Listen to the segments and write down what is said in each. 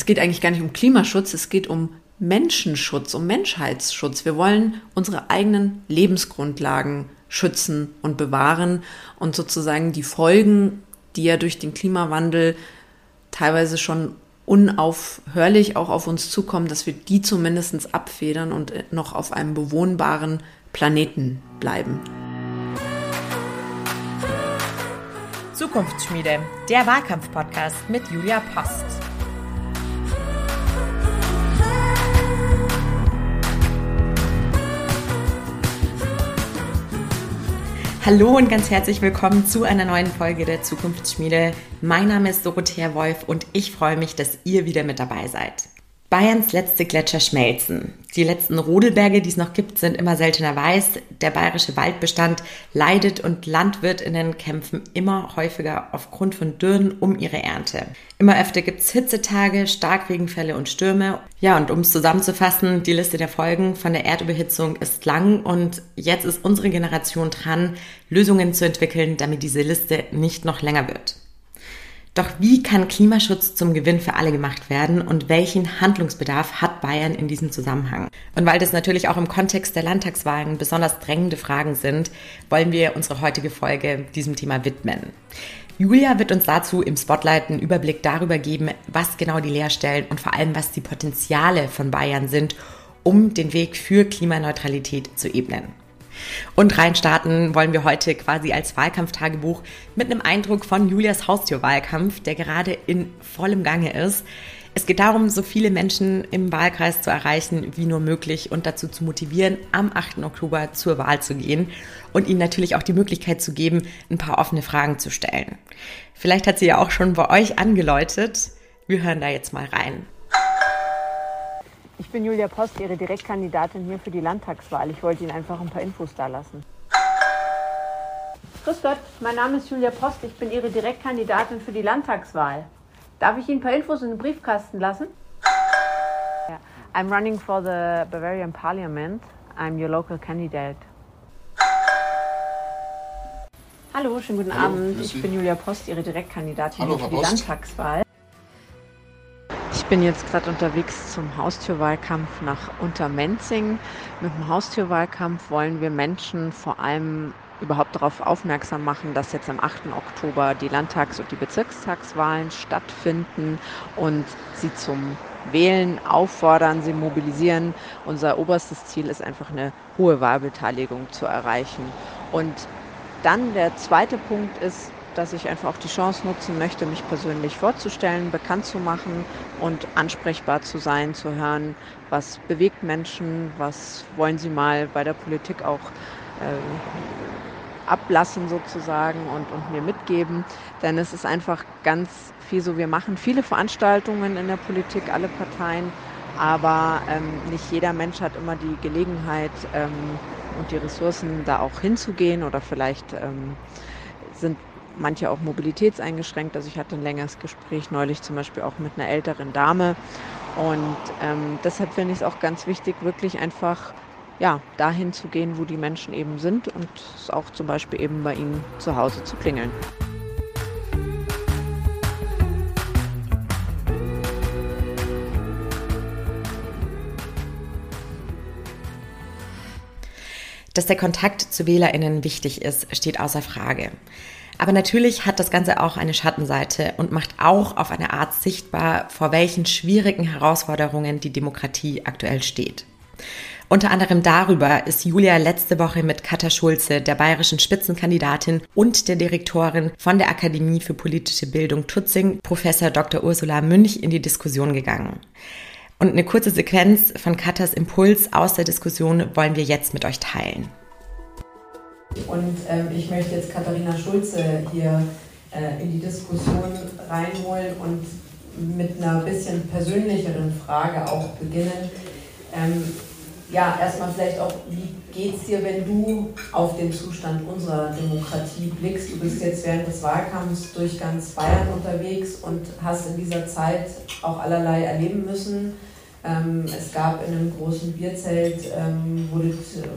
es geht eigentlich gar nicht um Klimaschutz, es geht um Menschenschutz, um Menschheitsschutz. Wir wollen unsere eigenen Lebensgrundlagen schützen und bewahren und sozusagen die Folgen, die ja durch den Klimawandel teilweise schon unaufhörlich auch auf uns zukommen, dass wir die zumindest abfedern und noch auf einem bewohnbaren Planeten bleiben. Zukunftsschmiede, der Wahlkampf-Podcast mit Julia Post. Hallo und ganz herzlich willkommen zu einer neuen Folge der Zukunftsschmiede. Mein Name ist Dorothea Wolf und ich freue mich, dass ihr wieder mit dabei seid. Bayerns letzte Gletscher schmelzen. Die letzten Rodelberge, die es noch gibt, sind immer seltener weiß. Der bayerische Waldbestand leidet und Landwirtinnen kämpfen immer häufiger aufgrund von Dürren um ihre Ernte. Immer öfter gibt es Hitzetage, Starkregenfälle und Stürme. Ja, und um es zusammenzufassen, die Liste der Folgen von der Erdüberhitzung ist lang und jetzt ist unsere Generation dran, Lösungen zu entwickeln, damit diese Liste nicht noch länger wird. Doch wie kann Klimaschutz zum Gewinn für alle gemacht werden und welchen Handlungsbedarf hat Bayern in diesem Zusammenhang? Und weil das natürlich auch im Kontext der Landtagswahlen besonders drängende Fragen sind, wollen wir unsere heutige Folge diesem Thema widmen. Julia wird uns dazu im Spotlight einen Überblick darüber geben, was genau die Leerstellen und vor allem was die Potenziale von Bayern sind, um den Weg für Klimaneutralität zu ebnen. Und reinstarten wollen wir heute quasi als Wahlkampftagebuch mit einem Eindruck von Julias Haustürwahlkampf, der gerade in vollem Gange ist. Es geht darum, so viele Menschen im Wahlkreis zu erreichen, wie nur möglich und dazu zu motivieren, am 8. Oktober zur Wahl zu gehen und ihnen natürlich auch die Möglichkeit zu geben, ein paar offene Fragen zu stellen. Vielleicht hat sie ja auch schon bei euch angeläutet. Wir hören da jetzt mal rein. Ich bin Julia Post, Ihre Direktkandidatin hier für die Landtagswahl. Ich wollte Ihnen einfach ein paar Infos da lassen. Grüß Gott, mein Name ist Julia Post. Ich bin Ihre Direktkandidatin für die Landtagswahl. Darf ich Ihnen ein paar Infos in den Briefkasten lassen? I'm running for the Bavarian Parliament. I'm your local candidate. Hallo, schönen guten Hallo, Abend. Ich bin Julia Post, Ihre Direktkandidatin Hallo, für die Post. Landtagswahl bin jetzt gerade unterwegs zum Haustürwahlkampf nach Untermenzing. Mit dem Haustürwahlkampf wollen wir Menschen vor allem überhaupt darauf aufmerksam machen, dass jetzt am 8. Oktober die Landtags- und die Bezirkstagswahlen stattfinden und sie zum Wählen auffordern, sie mobilisieren. Unser oberstes Ziel ist einfach eine hohe Wahlbeteiligung zu erreichen. Und dann der zweite Punkt ist, dass ich einfach auch die Chance nutzen möchte, mich persönlich vorzustellen, bekannt zu machen und ansprechbar zu sein, zu hören, was bewegt Menschen, was wollen sie mal bei der Politik auch äh, ablassen sozusagen und, und mir mitgeben. Denn es ist einfach ganz viel so, wir machen viele Veranstaltungen in der Politik, alle Parteien, aber ähm, nicht jeder Mensch hat immer die Gelegenheit ähm, und die Ressourcen, da auch hinzugehen oder vielleicht ähm, sind manche auch mobilitätseingeschränkt. Also ich hatte ein längeres Gespräch neulich zum Beispiel auch mit einer älteren Dame. Und ähm, deshalb finde ich es auch ganz wichtig, wirklich einfach ja, dahin zu gehen, wo die Menschen eben sind und es auch zum Beispiel eben bei ihnen zu Hause zu klingeln. Dass der Kontakt zu WählerInnen wichtig ist, steht außer Frage. Aber natürlich hat das Ganze auch eine Schattenseite und macht auch auf eine Art sichtbar, vor welchen schwierigen Herausforderungen die Demokratie aktuell steht. Unter anderem darüber ist Julia letzte Woche mit Katha Schulze, der bayerischen Spitzenkandidatin und der Direktorin von der Akademie für politische Bildung Tutzing, Professor Dr. Ursula Münch, in die Diskussion gegangen. Und eine kurze Sequenz von Katas Impuls aus der Diskussion wollen wir jetzt mit euch teilen. Und ähm, ich möchte jetzt Katharina Schulze hier äh, in die Diskussion reinholen und mit einer bisschen persönlicheren Frage auch beginnen. Ähm, ja, erstmal vielleicht auch, wie geht es dir, wenn du auf den Zustand unserer Demokratie blickst? Du bist jetzt während des Wahlkampfs durch ganz Bayern unterwegs und hast in dieser Zeit auch allerlei erleben müssen. Ähm, es gab in einem großen Bierzelt, ähm, wurde,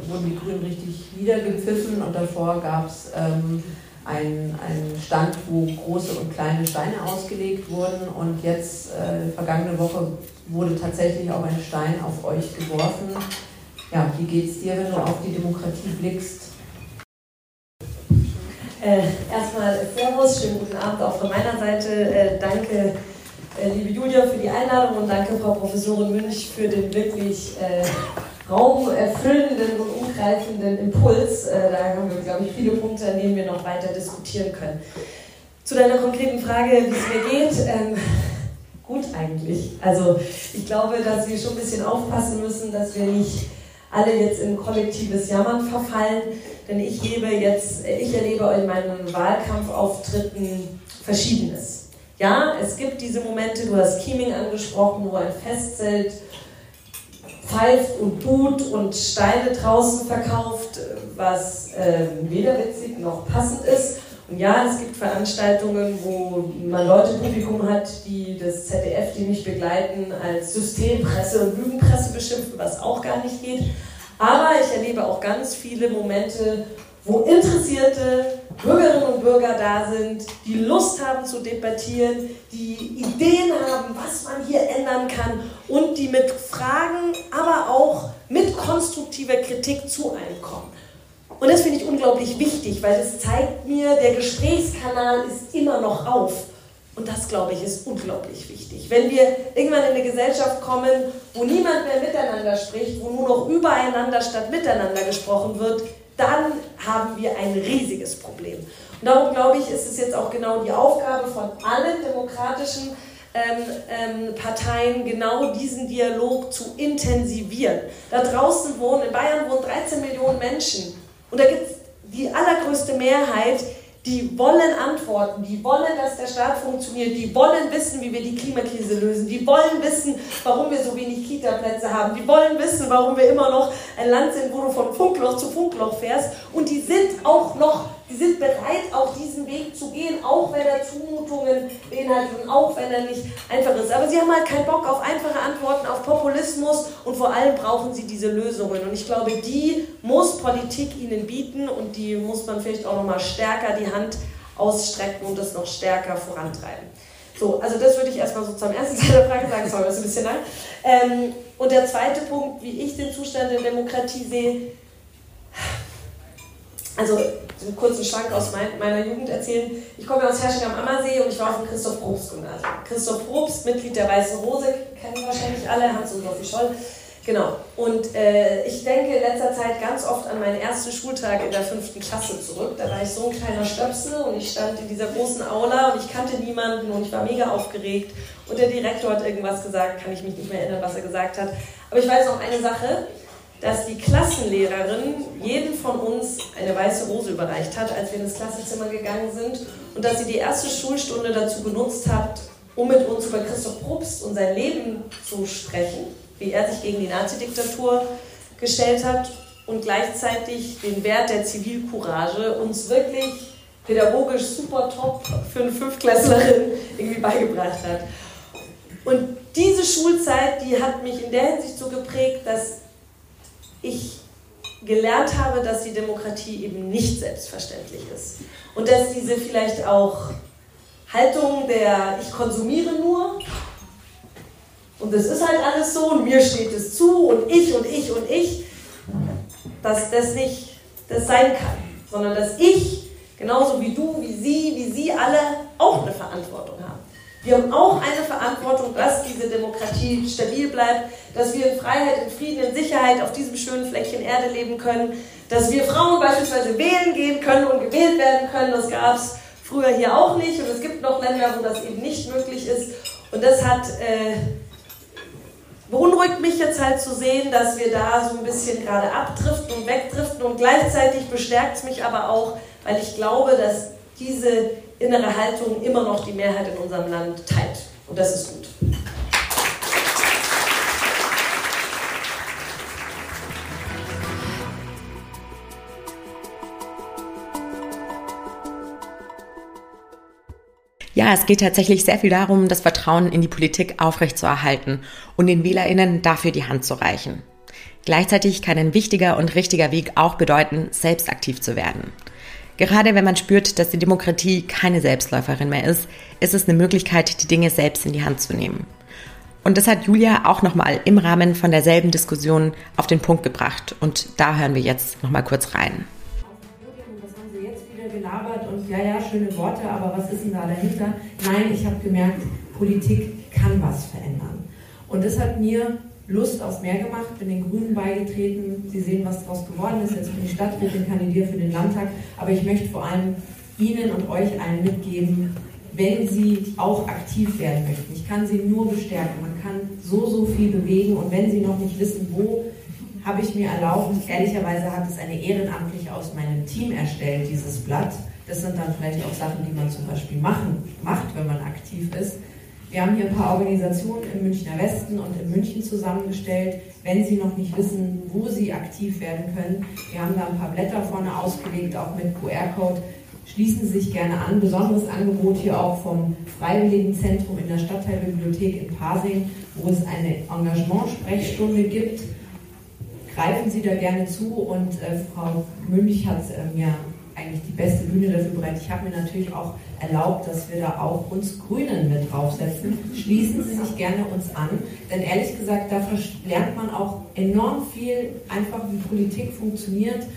wurden die Grünen richtig niedergepfiffen und davor gab es ähm, ein, ein Stand, wo große und kleine Steine ausgelegt wurden. Und jetzt, äh, vergangene Woche, wurde tatsächlich auch ein Stein auf euch geworfen. Ja, wie geht's dir, wenn du auf die Demokratie blickst? Äh, erstmal Servus, schönen guten Abend auch von meiner Seite. Äh, danke, liebe Julia, für die Einladung und danke, Frau Professorin Münch, für den wirklich äh, raumerfüllenden und umgreifenden Impuls. Äh, da haben wir, glaube ich, viele Punkte, an denen wir noch weiter diskutieren können. Zu deiner konkreten Frage, wie es mir geht. Ähm, gut eigentlich. Also ich glaube, dass wir schon ein bisschen aufpassen müssen, dass wir nicht alle jetzt in kollektives Jammern verfallen, denn ich jetzt, ich erlebe in meinen Wahlkampfauftritten Verschiedenes. Ja, es gibt diese Momente, du hast Keeming angesprochen, wo ein Festzelt pfeift und tut und Steine draußen verkauft, was äh, weder witzig noch passend ist. Und ja, es gibt Veranstaltungen, wo man Leute im Publikum hat, die das ZDF, die mich begleiten, als Systempresse und Lügenpresse beschimpfen, was auch gar nicht geht. Aber ich erlebe auch ganz viele Momente, wo interessierte Bürgerinnen und Bürger da sind, die Lust haben zu debattieren, die Ideen haben, was man hier ändern kann und die mit Fragen, aber auch mit konstruktiver Kritik zu einem kommen. Und das finde ich unglaublich wichtig, weil es zeigt mir, der Gesprächskanal ist immer noch auf. Und das, glaube ich, ist unglaublich wichtig. Wenn wir irgendwann in eine Gesellschaft kommen, wo niemand mehr miteinander spricht, wo nur noch übereinander statt miteinander gesprochen wird, dann haben wir ein riesiges Problem. Und darum glaube ich, ist es jetzt auch genau die Aufgabe von allen demokratischen ähm, ähm, Parteien, genau diesen Dialog zu intensivieren. Da draußen wohnen, in Bayern wohnen 13 Millionen Menschen. Und da gibt es die allergrößte Mehrheit, die wollen Antworten, die wollen, dass der Staat funktioniert, die wollen wissen, wie wir die Klimakrise lösen, die wollen wissen, warum wir so wenig Kita-Plätze haben, die wollen wissen, warum wir immer noch ein Land sind, wo du von Funkloch zu Funkloch fährst. Und die sind auch noch Sie sind bereit, auch diesen Weg zu gehen, auch wenn er Zumutungen beinhaltet und auch wenn er nicht einfach ist. Aber sie haben halt keinen Bock auf einfache Antworten, auf Populismus und vor allem brauchen sie diese Lösungen. Und ich glaube, die muss Politik ihnen bieten und die muss man vielleicht auch nochmal stärker die Hand ausstrecken und das noch stärker vorantreiben. So, also das würde ich erstmal so zum ersten Teil der Frage sagen, sorry, das ist ein bisschen lang. Ähm, und der zweite Punkt, wie ich den Zustand der Demokratie sehe, also einen kurzen Schwank aus mein, meiner Jugend erzählen. Ich komme aus Hersching am Ammersee und ich war auf dem Christoph Probst Gymnasium. Christoph Probst, Mitglied der Weißen Rose, kennen wahrscheinlich alle, Hans und Sophie Scholl. Genau. Und äh, ich denke in letzter Zeit ganz oft an meinen ersten Schultag in der fünften Klasse zurück. Da war ich so ein kleiner Stöpsel und ich stand in dieser großen Aula und ich kannte niemanden und ich war mega aufgeregt. Und der Direktor hat irgendwas gesagt, kann ich mich nicht mehr erinnern, was er gesagt hat. Aber ich weiß noch eine Sache dass die Klassenlehrerin jedem von uns eine weiße Rose überreicht hat, als wir ins Klassenzimmer gegangen sind und dass sie die erste Schulstunde dazu genutzt hat, um mit uns über Christoph Probst und sein Leben zu sprechen, wie er sich gegen die Nazi-Diktatur gestellt hat und gleichzeitig den Wert der Zivilcourage uns wirklich pädagogisch super top für eine Fünftklässlerin irgendwie beigebracht hat. Und diese Schulzeit, die hat mich in der Hinsicht so geprägt, dass ich gelernt habe, dass die Demokratie eben nicht selbstverständlich ist. Und dass diese vielleicht auch Haltung der ich konsumiere nur und es ist halt alles so und mir steht es zu und ich und ich und ich, dass das nicht das sein kann, sondern dass ich, genauso wie du, wie sie, wie sie alle, auch eine Verantwortung haben. Wir haben auch eine Verantwortung, dass diese Demokratie stabil bleibt, dass wir in Freiheit, in Frieden, in Sicherheit auf diesem schönen Fleckchen Erde leben können, dass wir Frauen beispielsweise wählen gehen können und gewählt werden können. Das gab es früher hier auch nicht und es gibt noch Länder, wo das eben nicht möglich ist. Und das hat äh, beunruhigt mich jetzt halt zu sehen, dass wir da so ein bisschen gerade abdriften und wegdriften und gleichzeitig bestärkt es mich aber auch, weil ich glaube, dass diese innere Haltung immer noch die Mehrheit in unserem Land teilt. Und das ist gut. Ja, es geht tatsächlich sehr viel darum, das Vertrauen in die Politik aufrechtzuerhalten und den WählerInnen dafür die Hand zu reichen. Gleichzeitig kann ein wichtiger und richtiger Weg auch bedeuten, selbst aktiv zu werden. Gerade wenn man spürt, dass die Demokratie keine Selbstläuferin mehr ist, ist es eine Möglichkeit, die Dinge selbst in die Hand zu nehmen. Und das hat Julia auch nochmal im Rahmen von derselben Diskussion auf den Punkt gebracht. Und da hören wir jetzt nochmal kurz rein. Was haben Sie jetzt wieder gelabert und ja, ja, schöne Worte, aber was ist denn da dahinter? Nein, ich habe gemerkt, Politik kann was verändern. Und das hat mir Lust auf mehr gemacht, bin den Grünen beigetreten. Sie sehen, was daraus geworden ist. Jetzt bin ich Stadträtin, kandidiere für den Landtag. Aber ich möchte vor allem Ihnen und euch allen mitgeben, wenn Sie auch aktiv werden möchten. Ich kann Sie nur bestärken. Man kann so, so viel bewegen. Und wenn Sie noch nicht wissen, wo, habe ich mir erlaubt, ehrlicherweise hat es eine Ehrenamtliche aus meinem Team erstellt, dieses Blatt. Das sind dann vielleicht auch Sachen, die man zum Beispiel machen, macht, wenn man aktiv ist. Wir haben hier ein paar Organisationen im Münchner Westen und in München zusammengestellt. Wenn Sie noch nicht wissen, wo Sie aktiv werden können, wir haben da ein paar Blätter vorne ausgelegt, auch mit QR-Code. Schließen Sie sich gerne an. Besonderes Angebot hier auch vom Freiwilligenzentrum in der Stadtteilbibliothek in Pasing, wo es eine Engagement-Sprechstunde gibt. Greifen Sie da gerne zu und äh, Frau Münch hat äh, mir eigentlich die beste Bühne dafür bereit. Ich habe mir natürlich auch erlaubt, dass wir da auch uns Grünen mit draufsetzen. Schließen Sie sich gerne uns an, denn ehrlich gesagt, da lernt man auch enorm viel, einfach wie Politik funktioniert,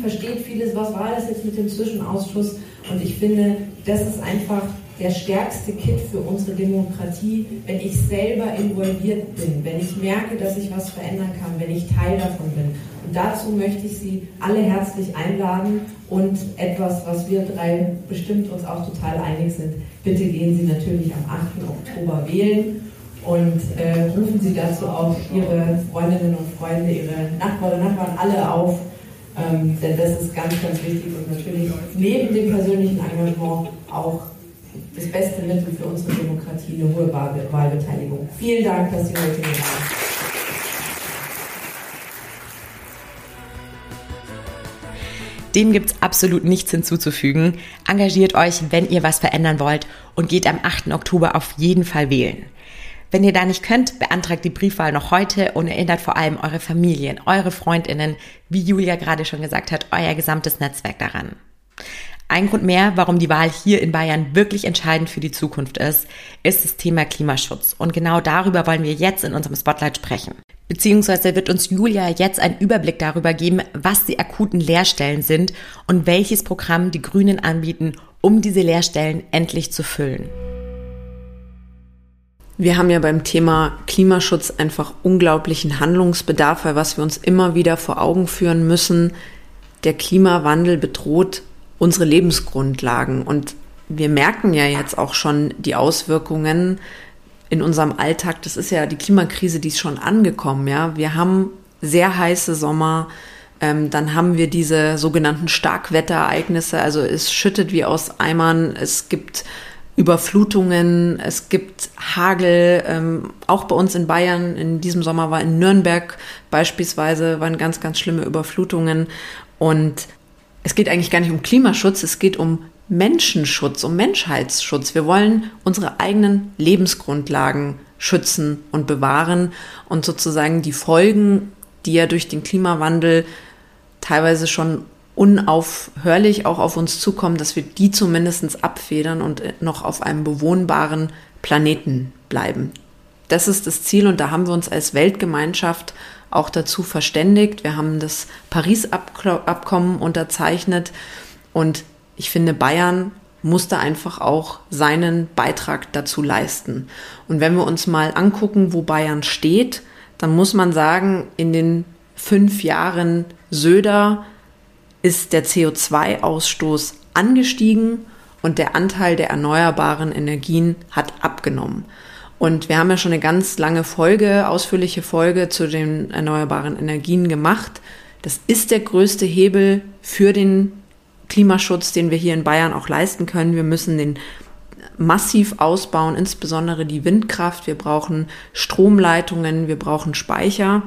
versteht vieles, was war das jetzt mit dem Zwischenausschuss und ich finde, das ist einfach der stärkste Kit für unsere Demokratie, wenn ich selber involviert bin, wenn ich merke, dass ich was verändern kann, wenn ich Teil davon bin. Und dazu möchte ich Sie alle herzlich einladen und etwas, was wir drei bestimmt uns auch total einig sind. Bitte gehen Sie natürlich am 8. Oktober wählen und äh, rufen Sie dazu auch Ihre Freundinnen und Freunde, Ihre Nachbarn und Nachbarn alle auf, ähm, denn das ist ganz, ganz wichtig und natürlich neben dem persönlichen Engagement auch das beste Mittel für unsere Demokratie, eine hohe Wahlbeteiligung. Vielen Dank, dass Sie heute hier waren. Dem gibt's absolut nichts hinzuzufügen. Engagiert euch, wenn ihr was verändern wollt und geht am 8. Oktober auf jeden Fall wählen. Wenn ihr da nicht könnt, beantragt die Briefwahl noch heute und erinnert vor allem eure Familien, eure Freundinnen, wie Julia gerade schon gesagt hat, euer gesamtes Netzwerk daran. Ein Grund mehr, warum die Wahl hier in Bayern wirklich entscheidend für die Zukunft ist, ist das Thema Klimaschutz. Und genau darüber wollen wir jetzt in unserem Spotlight sprechen. Beziehungsweise wird uns Julia jetzt einen Überblick darüber geben, was die akuten Leerstellen sind und welches Programm die Grünen anbieten, um diese Leerstellen endlich zu füllen. Wir haben ja beim Thema Klimaschutz einfach unglaublichen Handlungsbedarf, weil was wir uns immer wieder vor Augen führen müssen, der Klimawandel bedroht unsere Lebensgrundlagen. Und wir merken ja jetzt auch schon die Auswirkungen in unserem Alltag. Das ist ja die Klimakrise, die ist schon angekommen. Ja, wir haben sehr heiße Sommer. Ähm, dann haben wir diese sogenannten Starkwetterereignisse. Also es schüttet wie aus Eimern. Es gibt Überflutungen, es gibt Hagel, ähm, auch bei uns in Bayern. In diesem Sommer war in Nürnberg beispielsweise waren ganz, ganz schlimme Überflutungen. Und es geht eigentlich gar nicht um Klimaschutz, es geht um Menschenschutz, um Menschheitsschutz. Wir wollen unsere eigenen Lebensgrundlagen schützen und bewahren und sozusagen die Folgen, die ja durch den Klimawandel teilweise schon unaufhörlich auch auf uns zukommen, dass wir die zumindest abfedern und noch auf einem bewohnbaren Planeten bleiben. Das ist das Ziel und da haben wir uns als Weltgemeinschaft auch dazu verständigt. Wir haben das Paris-Abkommen unterzeichnet und ich finde, Bayern musste einfach auch seinen Beitrag dazu leisten. Und wenn wir uns mal angucken, wo Bayern steht, dann muss man sagen, in den fünf Jahren Söder ist der CO2-Ausstoß angestiegen und der Anteil der erneuerbaren Energien hat abgenommen. Und wir haben ja schon eine ganz lange Folge, ausführliche Folge zu den erneuerbaren Energien gemacht. Das ist der größte Hebel für den Klimaschutz, den wir hier in Bayern auch leisten können. Wir müssen den massiv ausbauen, insbesondere die Windkraft. Wir brauchen Stromleitungen, wir brauchen Speicher.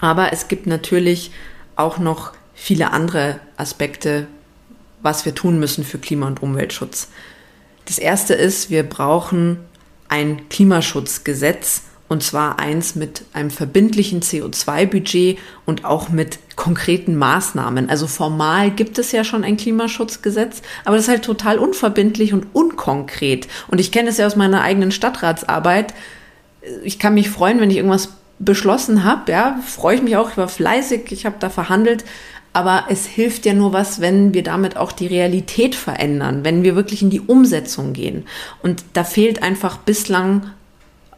Aber es gibt natürlich auch noch viele andere Aspekte, was wir tun müssen für Klima- und Umweltschutz. Das erste ist, wir brauchen ein Klimaschutzgesetz Und zwar eins mit einem verbindlichen CO2-Budget und auch mit konkreten Maßnahmen. Also formal gibt es ja schon ein Klimaschutzgesetz, aber das ist halt total unverbindlich und unkonkret. Und ich kenne es ja aus meiner eigenen Stadtratsarbeit. Ich kann mich freuen, wenn ich irgendwas beschlossen habe. Ja, freue ich mich auch. Ich war fleißig, ich habe da verhandelt. Aber es hilft ja nur was, wenn wir damit auch die Realität verändern, wenn wir wirklich in die Umsetzung gehen. Und da fehlt einfach bislang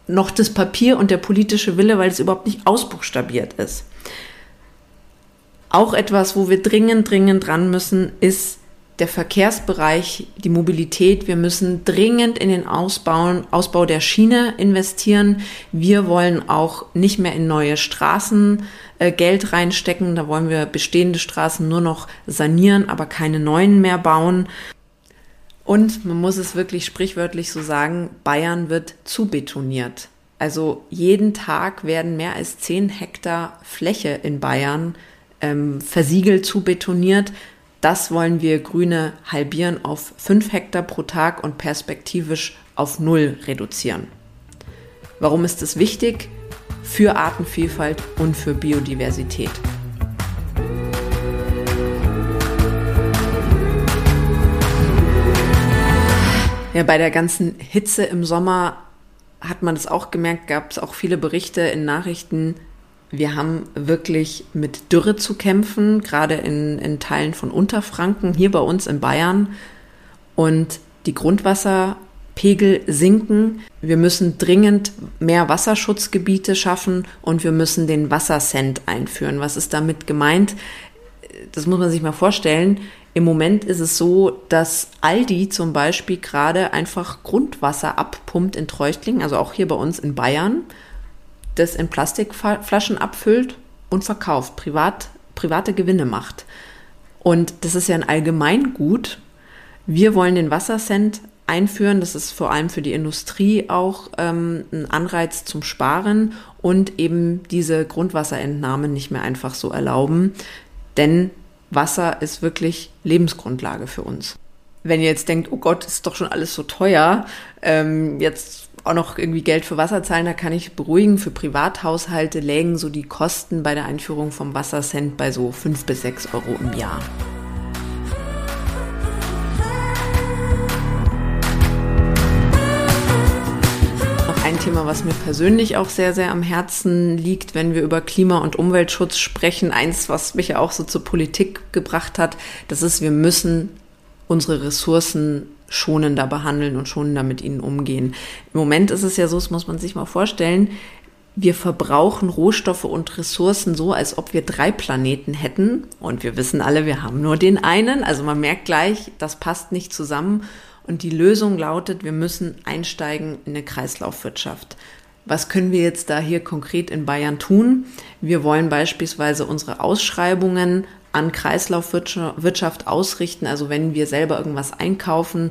noch das Papier und der politische Wille, weil es überhaupt nicht ausbuchstabiert ist. Auch etwas, wo wir dringend, dringend dran müssen, ist der Verkehrsbereich, die Mobilität. Wir müssen dringend in den Ausbau, Ausbau der Schiene investieren. Wir wollen auch nicht mehr in neue Straßen äh, Geld reinstecken. Da wollen wir bestehende Straßen nur noch sanieren, aber keine neuen mehr bauen. Und man muss es wirklich sprichwörtlich so sagen, Bayern wird zubetoniert. Also jeden Tag werden mehr als 10 Hektar Fläche in Bayern ähm, versiegelt zubetoniert. Das wollen wir Grüne halbieren auf 5 Hektar pro Tag und perspektivisch auf null reduzieren. Warum ist das wichtig? Für Artenvielfalt und für Biodiversität. Ja, bei der ganzen Hitze im Sommer hat man es auch gemerkt, gab es auch viele Berichte in Nachrichten. Wir haben wirklich mit Dürre zu kämpfen, gerade in, in Teilen von Unterfranken, hier bei uns in Bayern. Und die Grundwasserpegel sinken. Wir müssen dringend mehr Wasserschutzgebiete schaffen und wir müssen den Wassercent einführen. Was ist damit gemeint? Das muss man sich mal vorstellen. Im Moment ist es so, dass Aldi zum Beispiel gerade einfach Grundwasser abpumpt in Treuchtlingen, also auch hier bei uns in Bayern, das in Plastikflaschen abfüllt und verkauft, privat, private Gewinne macht. Und das ist ja ein Allgemeingut. Wir wollen den Wassercent einführen. Das ist vor allem für die Industrie auch ähm, ein Anreiz zum Sparen und eben diese Grundwasserentnahme nicht mehr einfach so erlauben. Denn Wasser ist wirklich Lebensgrundlage für uns. Wenn ihr jetzt denkt, oh Gott, ist doch schon alles so teuer, ähm, jetzt auch noch irgendwie Geld für Wasser zahlen, da kann ich beruhigen. Für Privathaushalte lägen so die Kosten bei der Einführung vom Wassercent bei so fünf bis sechs Euro im Jahr. ein Thema, was mir persönlich auch sehr, sehr am Herzen liegt, wenn wir über Klima- und Umweltschutz sprechen. Eins, was mich ja auch so zur Politik gebracht hat, das ist, wir müssen unsere Ressourcen schonender behandeln und schonender mit ihnen umgehen. Im Moment ist es ja so, das muss man sich mal vorstellen, wir verbrauchen Rohstoffe und Ressourcen so, als ob wir drei Planeten hätten. Und wir wissen alle, wir haben nur den einen. Also man merkt gleich, das passt nicht zusammen. Und die Lösung lautet, wir müssen einsteigen in eine Kreislaufwirtschaft. Was können wir jetzt da hier konkret in Bayern tun? Wir wollen beispielsweise unsere Ausschreibungen an Kreislaufwirtschaft ausrichten. Also wenn wir selber irgendwas einkaufen,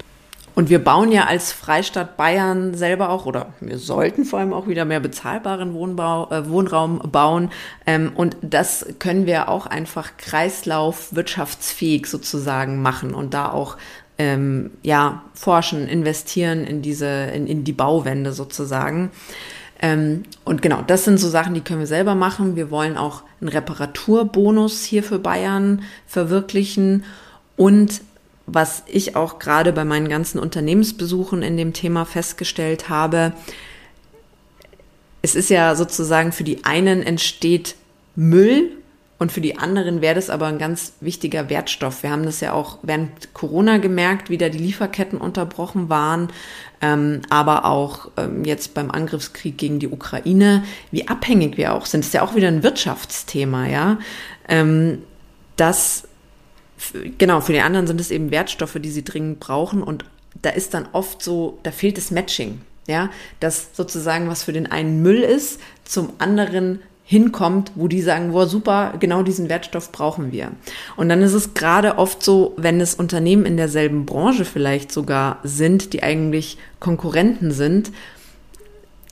und wir bauen ja als Freistaat Bayern selber auch, oder wir sollten vor allem auch wieder mehr bezahlbaren Wohnbau, äh, Wohnraum bauen. Ähm, und das können wir auch einfach kreislaufwirtschaftsfähig sozusagen machen und da auch ähm, ja, forschen, investieren in diese, in, in die Bauwende sozusagen. Ähm, und genau, das sind so Sachen, die können wir selber machen. Wir wollen auch einen Reparaturbonus hier für Bayern verwirklichen. Und was ich auch gerade bei meinen ganzen Unternehmensbesuchen in dem Thema festgestellt habe, es ist ja sozusagen für die einen entsteht Müll und für die anderen wäre das aber ein ganz wichtiger Wertstoff. Wir haben das ja auch während Corona gemerkt, wie da die Lieferketten unterbrochen waren, ähm, aber auch ähm, jetzt beim Angriffskrieg gegen die Ukraine, wie abhängig wir auch sind. Das ist ja auch wieder ein Wirtschaftsthema, ja. Ähm, das, genau, für die anderen sind es eben Wertstoffe, die sie dringend brauchen und da ist dann oft so, da fehlt das Matching. Ja, dass sozusagen was für den einen Müll ist, zum anderen hinkommt, wo die sagen, boah, super, genau diesen Wertstoff brauchen wir. Und dann ist es gerade oft so, wenn es Unternehmen in derselben Branche vielleicht sogar sind, die eigentlich Konkurrenten sind,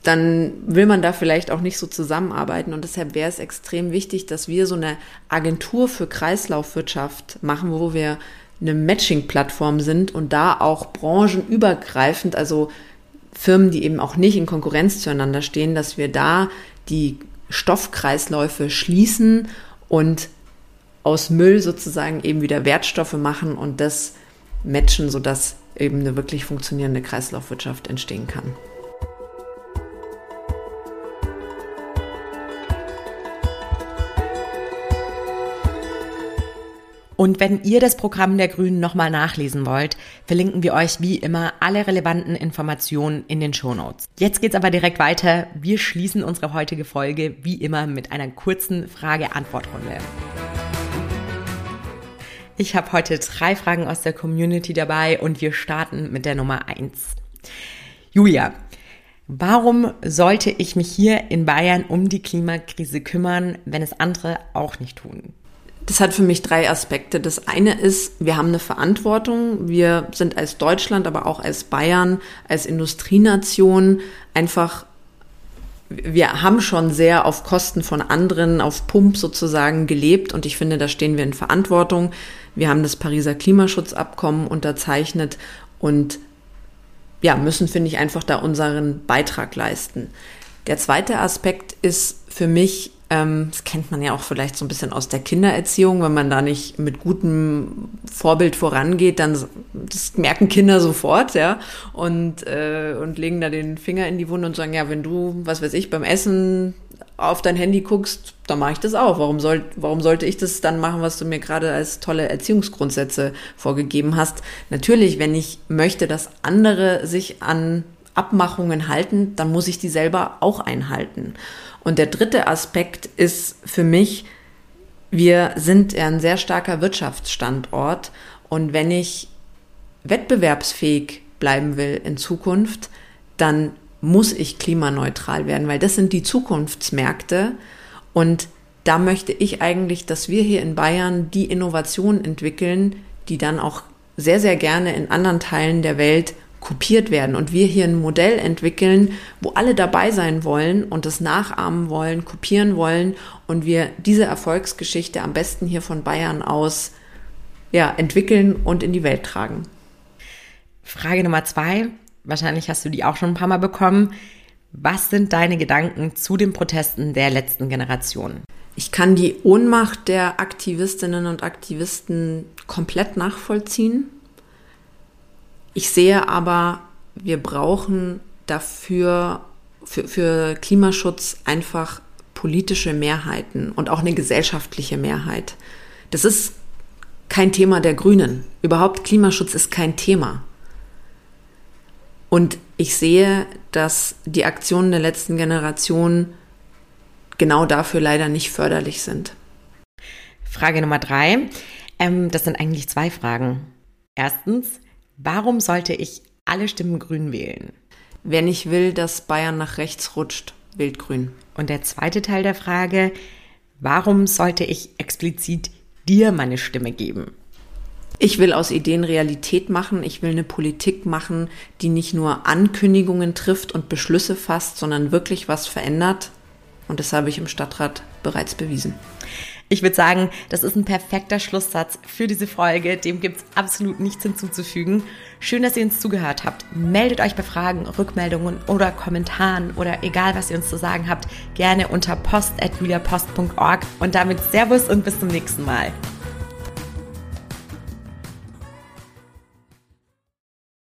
dann will man da vielleicht auch nicht so zusammenarbeiten. Und deshalb wäre es extrem wichtig, dass wir so eine Agentur für Kreislaufwirtschaft machen, wo wir eine Matching-Plattform sind und da auch branchenübergreifend, also Firmen, die eben auch nicht in Konkurrenz zueinander stehen, dass wir da die Stoffkreisläufe schließen und aus Müll sozusagen eben wieder Wertstoffe machen und das matchen, sodass eben eine wirklich funktionierende Kreislaufwirtschaft entstehen kann. Und wenn ihr das Programm der Grünen nochmal nachlesen wollt, verlinken wir euch wie immer alle relevanten Informationen in den Shownotes. Jetzt geht's aber direkt weiter. Wir schließen unsere heutige Folge wie immer mit einer kurzen Frage-Antwort-Runde. Ich habe heute drei Fragen aus der Community dabei und wir starten mit der Nummer eins. Julia, warum sollte ich mich hier in Bayern um die Klimakrise kümmern, wenn es andere auch nicht tun? Das hat für mich drei Aspekte. Das eine ist, wir haben eine Verantwortung. Wir sind als Deutschland, aber auch als Bayern, als Industrienation einfach, wir haben schon sehr auf Kosten von anderen, auf Pump sozusagen gelebt. Und ich finde, da stehen wir in Verantwortung. Wir haben das Pariser Klimaschutzabkommen unterzeichnet und ja, müssen, finde ich, einfach da unseren Beitrag leisten. Der zweite Aspekt ist für mich ähm, das kennt man ja auch vielleicht so ein bisschen aus der Kindererziehung, wenn man da nicht mit gutem Vorbild vorangeht, dann das merken Kinder sofort, ja, und, äh, und legen da den Finger in die Wunde und sagen, ja, wenn du, was weiß ich, beim Essen auf dein Handy guckst, dann mache ich das auch. Warum, soll, warum sollte ich das dann machen, was du mir gerade als tolle Erziehungsgrundsätze vorgegeben hast? Natürlich, wenn ich möchte, dass andere sich an Abmachungen halten, dann muss ich die selber auch einhalten. Und der dritte Aspekt ist für mich, wir sind ein sehr starker Wirtschaftsstandort und wenn ich wettbewerbsfähig bleiben will in Zukunft, dann muss ich klimaneutral werden, weil das sind die Zukunftsmärkte und da möchte ich eigentlich, dass wir hier in Bayern die Innovationen entwickeln, die dann auch sehr, sehr gerne in anderen Teilen der Welt kopiert werden und wir hier ein Modell entwickeln, wo alle dabei sein wollen und das nachahmen wollen, kopieren wollen und wir diese Erfolgsgeschichte am besten hier von Bayern aus ja, entwickeln und in die Welt tragen. Frage Nummer zwei, wahrscheinlich hast du die auch schon ein paar Mal bekommen. Was sind deine Gedanken zu den Protesten der letzten Generation? Ich kann die Ohnmacht der Aktivistinnen und Aktivisten komplett nachvollziehen. Ich sehe aber, wir brauchen dafür für, für Klimaschutz einfach politische Mehrheiten und auch eine gesellschaftliche Mehrheit. Das ist kein Thema der Grünen. Überhaupt Klimaschutz ist kein Thema. Und ich sehe, dass die Aktionen der letzten Generation genau dafür leider nicht förderlich sind. Frage Nummer drei. Ähm, das sind eigentlich zwei Fragen. Erstens, Warum sollte ich alle Stimmen grün wählen? Wenn ich will, dass Bayern nach rechts rutscht, wählt grün. Und der zweite Teil der Frage, warum sollte ich explizit dir meine Stimme geben? Ich will aus Ideen Realität machen. Ich will eine Politik machen, die nicht nur Ankündigungen trifft und Beschlüsse fasst, sondern wirklich was verändert. Und das habe ich im Stadtrat bereits bewiesen. Ich würde sagen, das ist ein perfekter Schlusssatz für diese Folge. Dem gibt es absolut nichts hinzuzufügen. Schön, dass ihr uns zugehört habt. Meldet euch bei Fragen, Rückmeldungen oder Kommentaren oder egal, was ihr uns zu sagen habt, gerne unter post.juliapost.org. Und damit Servus und bis zum nächsten Mal.